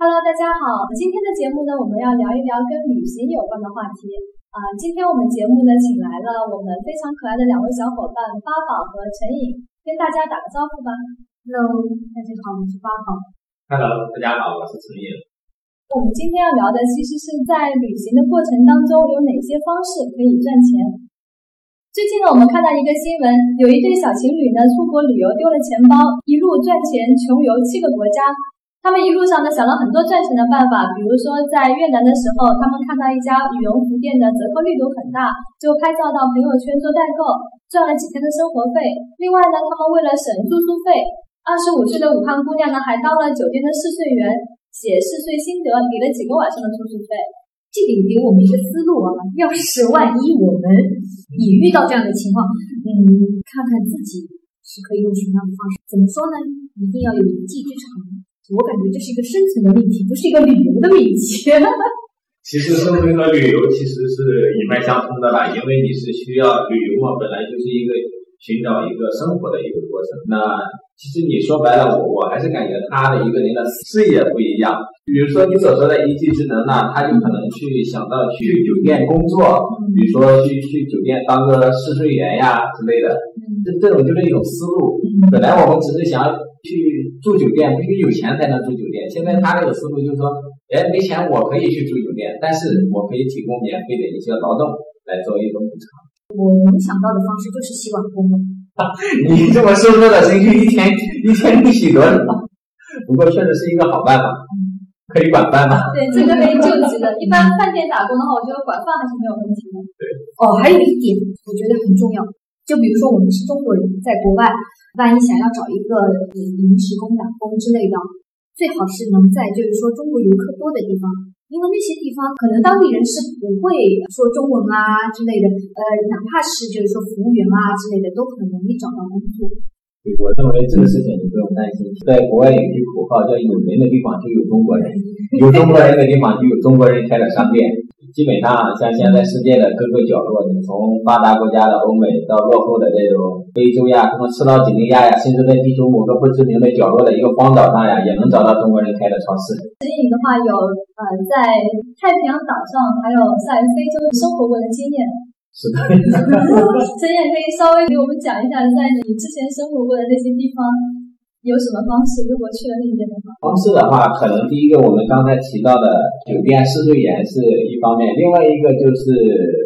Hello，大家好。今天的节目呢，我们要聊一聊跟旅行有关的话题啊。今天我们节目呢，请来了我们非常可爱的两位小伙伴八宝和陈颖，跟大家打个招呼吧。Hello，大家好，我是八宝。Hello，大家好，我是陈颖。我们今天要聊的其实是在旅行的过程当中有哪些方式可以赚钱。最近呢，我们看到一个新闻，有一对小情侣呢出国旅游丢了钱包，一路赚钱穷游七个国家。他们一路上呢想了很多赚钱的办法，比如说在越南的时候，他们看到一家羽绒服店的折扣力度很大，就拍照到朋友圈做代购，赚了几天的生活费。另外呢，他们为了省住宿费，二十五岁的武汉姑娘呢还当了酒店的试睡员，写试睡心得，抵了几个晚上的住宿费。这个给我们一个思路啊，要是万一我们也遇到这样的情况，嗯，看看自己是可以用什么样的方式。怎么说呢？一定要有一技之长。我感觉这是一个生存的命题，不是一个旅游的命题。其实生存和旅游其实是一脉相通的啦，因为你是需要旅游嘛，本来就是一个寻找一个生活的一个过程。那其实你说白了，我我还是感觉他的一个人的视野不一样。比如说你所说的一技之能呢，他就可能去想到去酒店工作，比如说去去酒店当个试睡员呀之类的，这这种就是一种思路。本来我们只是想要。去住酒店，必须有钱才能住酒店。现在他这个思路就是说，哎，没钱我可以去住酒店，但是我可以提供免费的一些劳动来做一种补偿。我能想到的方式就是洗碗工了。你这么瘦弱的人均一天一天不洗多少？不过确实是一个好办法，可以管饭吗？对，这个可以救急的。一般饭店打工的话，我觉得管饭还是没有问题的。对。哦，还有一点我觉得很重要，就比如说我们是中国人，在国外。万一想要找一个临时工、打工之类的，最好是能在就是说中国游客多的地方，因为那些地方可能当地人是不会说中文啊之类的，呃，哪怕是就是说服务员啊之类的，都很容易找到工作。我认为这个事情你不用担心。在国外有句口号叫“有人的地方就有中国人，有中国人的地方就有中国人开的商店”。基本上，像现在世界的各个角落，你从发达国家的欧美到落后的这种非洲呀，什么赤道几内亚呀，甚至在地球某个不知名的角落的一个荒岛上呀，也能找到中国人开的超市。陈颖的话有呃，在太平洋岛上，还有在非洲生活过的经验。是的。陈颖可以稍微给我们讲一下，在你之前生活过的那些地方。有什么方式？如果去了那边的话，方式的话，可能第一个我们刚才提到的酒店试睡员是一方面，另外一个就是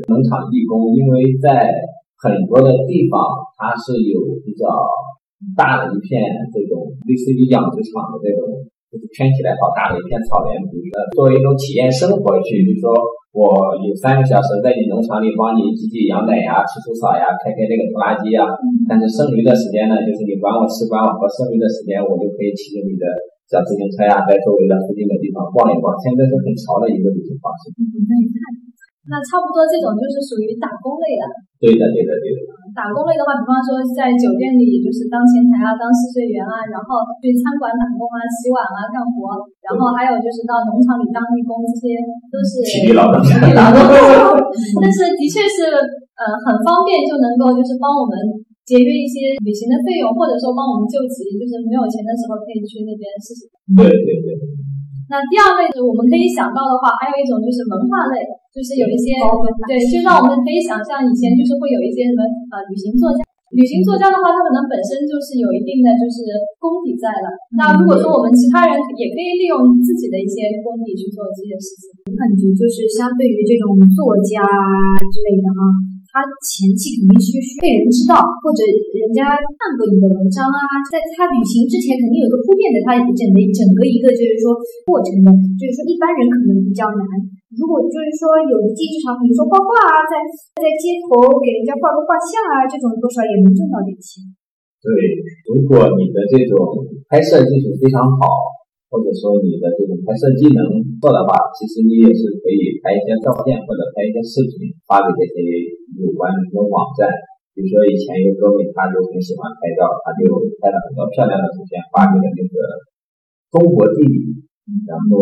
农场义工，因为在很多的地方它是有比较大的一片这种类似于养殖场的这种，圈起来好大的一片草原，比如说作为一种体验生活去，比如说。我有三个小时在你农场里帮你挤挤羊奶呀、吃除草呀、开开那个拖拉机呀，但是剩余的时间呢，就是你管我吃管我喝，剩余的时间我就可以骑着你的小自行车呀，在周围的附近的地方逛一逛。现在是很潮的一个旅行方式。那差不多这种就是属于打工类的。对的，对的，对的。打工类的话，比方说在酒店里就是当前台啊，当试睡员啊，然后去餐馆打工啊，洗碗啊，干活，然后还有就是到农场里当义工，这些都是体力劳动。体力劳动。但是的确是呃很方便，就能够就是帮我们节约一些旅行的费用，或者说帮我们救急，就是没有钱的时候可以去那边试试。对对对。那第二类我们可以想到的话，还有一种就是文化类。就是有一些对，就让我们可以想象以前就是会有一些什么呃旅行作家，旅行作家的话，他可能本身就是有一定的就是功底在的。那如果说我们其他人也可以利用自己的一些功底去做这些事情，我感觉就是相对于这种作家之类的啊。他前期肯定是需被人知道，或者人家看过你的文章啊，在他旅行之前肯定有个铺垫的，他整的整个一个就是说过程的，就是说一般人可能比较难。如果就是说有一技之长，比如说画画啊，在在街头给人家画个画像啊，这种多少也能挣到点钱。对，如果你的这种拍摄技术非常好。或者说你的这种拍摄技能做的话，其实你也是可以拍一些照片或者拍一些视频发给这些有关的这种网站。比如说以前有哥们他就很喜欢拍照，他就拍了很多漂亮的图片发给了那个中国地理，然后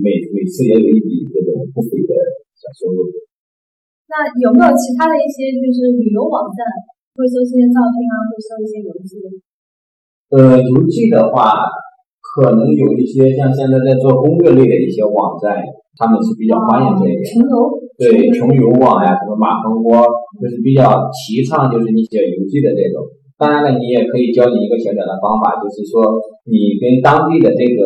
每每次也有一笔这种不菲的小收入。那有没有其他的一些就是旅游网站会收一些照片啊，会收一些邮寄？呃，邮寄的话。可能有一些像现在在做攻略类的一些网站，他们是比较欢迎这一点。穷游，对，穷游网呀，什么马蜂窝，就是比较提倡就是你写游记的这种。当然了，你也可以教你一个小小的方法，就是说你跟当地的这个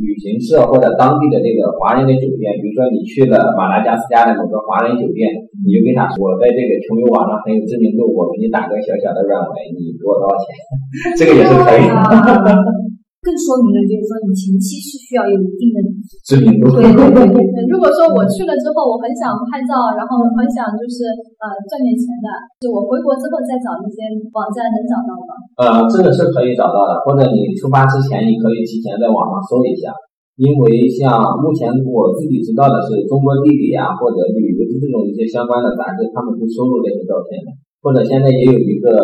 旅行社或者当地的这个华人的酒店，比如说你去了马达加斯加的某个华人酒店，你就跟他说，我在这个穷游网上很有知名度，我给你打个小小的软文，你给我多少钱？这个也是可以的。更说明了，就是说你前期是需要有一定的知名度。对对对。如果说我去了之后，我很想拍照，然后很想就是呃赚点钱的，就我回国之后再找那些网站能找到吗？呃，这个是可以找到的，或者你出发之前，你可以提前在网上搜一下，因为像目前我自己知道的是中国地理啊，或者旅游的这种一些相关的杂志，他们会收录这些照片的。或者现在也有一个，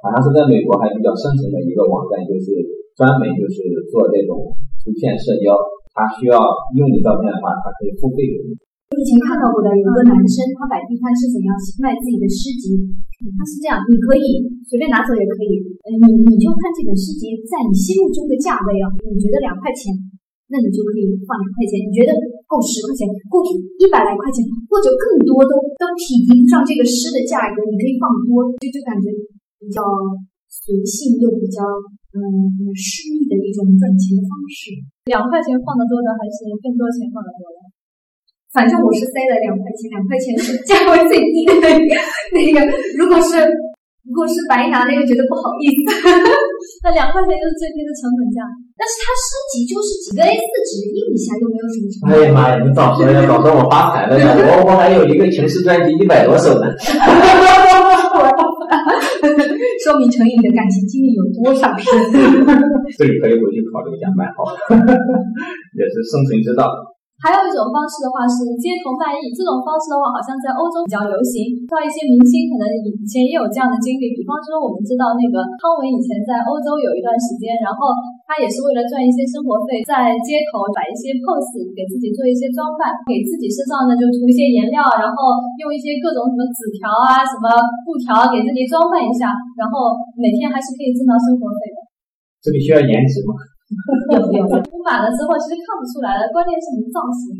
好像是在美国还比较盛行的一个网站，就是。专门就是做这种图片社交，他需要用你照片的话，他可以付费给你。我以前看到过的有一个男生，他摆地摊是怎样卖自己的诗集？他是这样，你可以随便拿走也可以，呃，你你就看这本诗集在你心目中的价位啊，你觉得两块钱，那你就可以放两块钱；你觉得够十块钱，够一百来块钱，或者更多都都匹敌不上这个诗的价格，你可以放多，就就感觉比较随性又比较。嗯，诗意的一种赚钱的方式。两块钱放的多的，还是更多钱放的多的？反正我是塞了两块钱，两块钱是价位最低的那个。那个，如果是如果是白拿，那个觉得不好意思。那两块钱就是最低的成本价。但是它升级就是几个 A4 纸印一下，又没有什么成本。哎呀妈呀！你早说呀，早说我发财了呀！我我还有一个情诗专辑一百多首呢。说明陈颖的感情经历有多少深？这个可以回去考虑一下，蛮好，也是生存之道。还有一种方式的话是街头卖艺，这种方式的话好像在欧洲比较流行。知道一些明星可能以前也有这样的经历，比方说我们知道那个汤唯以前在欧洲有一段时间，然后他也是为了赚一些生活费，在街头摆一些 pose，给自己做一些装扮，给自己身上呢就涂一些颜料，然后用一些各种什么纸条啊、什么布条给自己装扮一下，然后每天还是可以挣到生活费的。这里需要颜值吗？有有，涂满了之后其实看不出来了，关键是你造型，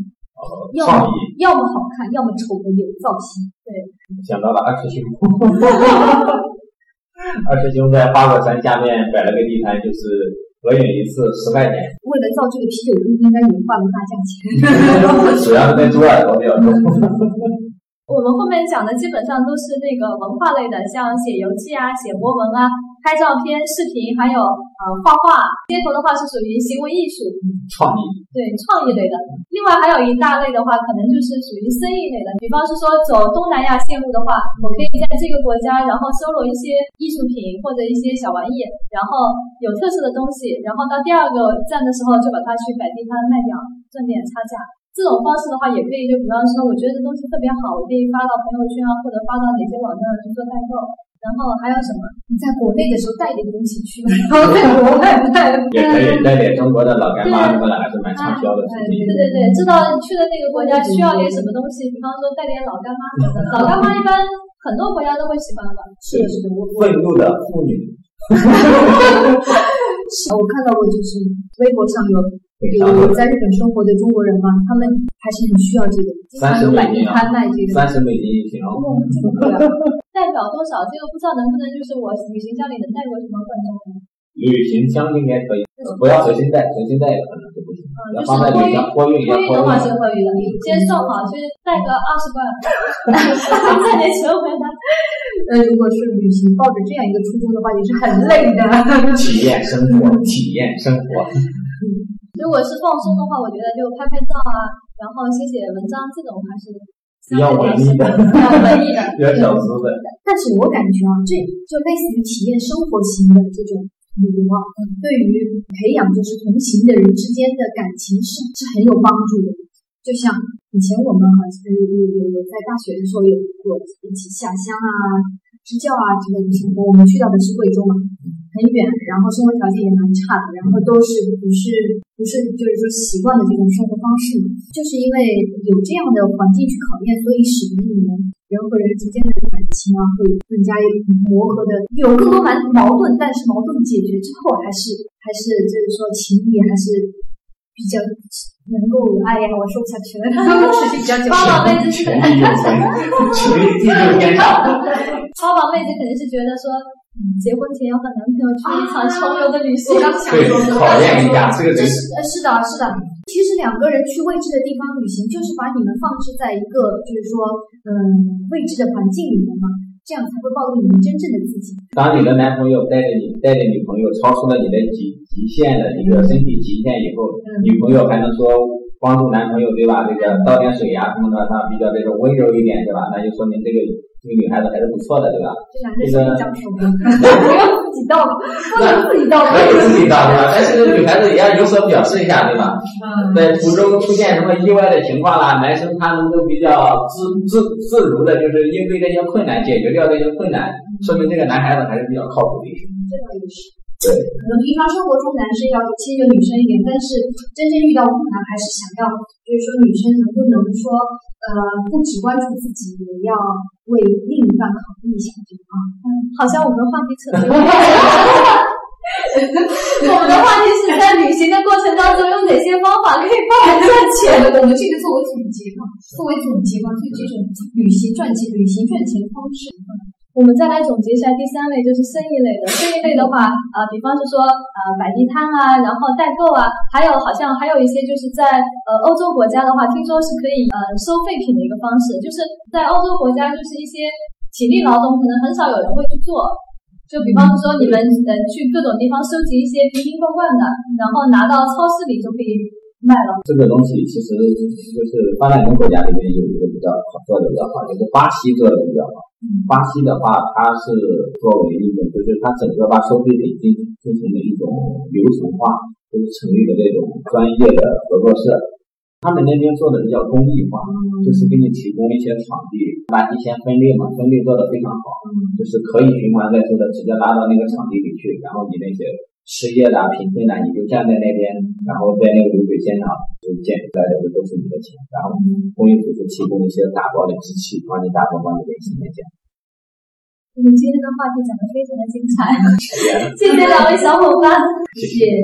要么要么好看，要么丑的有造型。对，想到了二师兄，二师兄在花果山下面摆了个地摊，就是合影一次十块钱。为了造这个啤酒肚，应该也花了大价钱。主要是那猪耳朵比较多。我们后面讲的基本上都是那个文化类的，像写游记啊、写博文啊。拍照片、视频，还有呃画画。街头的话是属于行为艺术、创意，对创意类的。另外还有一大类的话，可能就是属于生意类的。比方是说走东南亚线路的话，我可以在这个国家，然后搜罗一些艺术品或者一些小玩意，然后有特色的东西，然后到第二个站的时候就把它去摆地摊卖掉，赚点差价。这种方式的话也可以，就比方说我觉得这东西特别好，我可以发到朋友圈啊，或者发到哪些网站去做代购。然后还有什么？你在国内的时候带点东西去，然后 在国外带。也可以带点中国的老干妈什么的，还是蛮畅销的。对对对，知道去的那个国家需要点什么东西，比方说带点老干妈什么的。老干妈一般很多国家都会喜欢吧？是是的，愤怒的妇女。我看到过，就是微博上有。有在日本生活的中国人嘛，他们还是很需要这个，经常有摆地摊卖这个。三十美金一瓶。哦，这么贵啊！代表多少？这个不知道能不能就是我旅行箱里能带过什么罐装呢？旅行箱应该可以，不要随身带，随身带可能就不行。嗯，就是托运，托运的话是可以的。先算好，就是带个二十罐，带点钱回来。呃，如果是旅行，抱着这样一个初衷的话，也是很累的。体验生活，体验生活。如果是放松的话，我觉得就拍拍照啊，然后写写文章，这种还是比较文艺的，比较文艺的，比较小资的。但是我感觉啊，这就类似于体验生活型的这种旅游啊，对于培养就是同行的人之间的感情是是很有帮助的。就像以前我们好像有有有有在大学的时候有过一起下乡啊、支教啊之类的生活，我们去到的是贵州嘛，很很远，然后生活条件也蛮差的，然后都是不是不是就是说习惯的这种生活方式，就是因为有这样的环境去考验，所以使得你们人和人之间的感情啊会更加磨合的，有更多蛮矛盾，但是矛盾解决之后，还是还是就是说情谊还是比较能够哎呀，我说不下去了，持续比较久。花宝妹子是权力有成，权力地位偏大。花宝妹子肯定是觉得说，结婚前要和男朋友去一场穷游的旅行，对，考验一下 这个人。呃，是的，是的。其实两个人去未知的地方旅行，就是把你们放置在一个就是说，嗯，未知的环境里面嘛，这样才会暴露你们真正的自己。当你的男朋友带着你带着女朋友超出了你的极极限的一个身体极限以后，女朋友还能说帮助男朋友对吧？这个倒点水呀什么的，他比较这个温柔一点对吧？那就说明这个。这个女孩子还是不错的，对吧？这男的是这样说的，不要自己倒，不能自己倒，可以自己倒，对吧？但是女孩子也要有所表示一下，对吧？嗯。在途中出现什么意外的情况啦，男生他能够比较自自自如的，就是应对这些困难，解决掉这些困难，说明这个男孩子还是比较靠谱的。这倒也是。对。可能平常生活中男生要迁就女生一点，但是真正遇到困难，还是想要，就是说女生能不能说，呃，不只关注自己，也要。为另一半考虑一下，这个啊，嗯，好像我们的话题扯了。我们的话题是在旅行的过程当中有哪些方法可以帮我们赚钱？我们这个作为总结嘛，作为总结嘛，对这种旅行赚钱、旅行赚钱方式。我们再来总结一下，第三类就是生意类的。生意类的话，呃，比方是说，呃，摆地摊啊，然后代购啊，还有好像还有一些就是在呃欧洲国家的话，听说是可以呃收废品的一个方式，就是在欧洲国家就是一些体力劳动可能很少有人会去做，就比方说你们呃去各种地方收集一些瓶瓶罐罐的，然后拿到超市里就可以卖了。这个东西其实就是发展中国家里面有一个比较好做的比较好，就是巴西做的比较好。巴西的话，它是作为一种，就是它整个把收费点进进行了一种流程化，就是成立的那种专业的合作社。他们那边做的比较公益化，就是给你提供一些场地，垃圾先分类嘛，分类做的非常好，就是可以循环再收的，直接拉到那个场地里去，然后你那些。失业的、贫困的，你就站在那边，然后在那个流水线上，就捡出来的都是你的钱。然后公益组织提供一些打包的机器，帮你打包，帮你联系那些。我们今天的话题讲的非常的精彩，谢谢两位小伙伴，谢谢。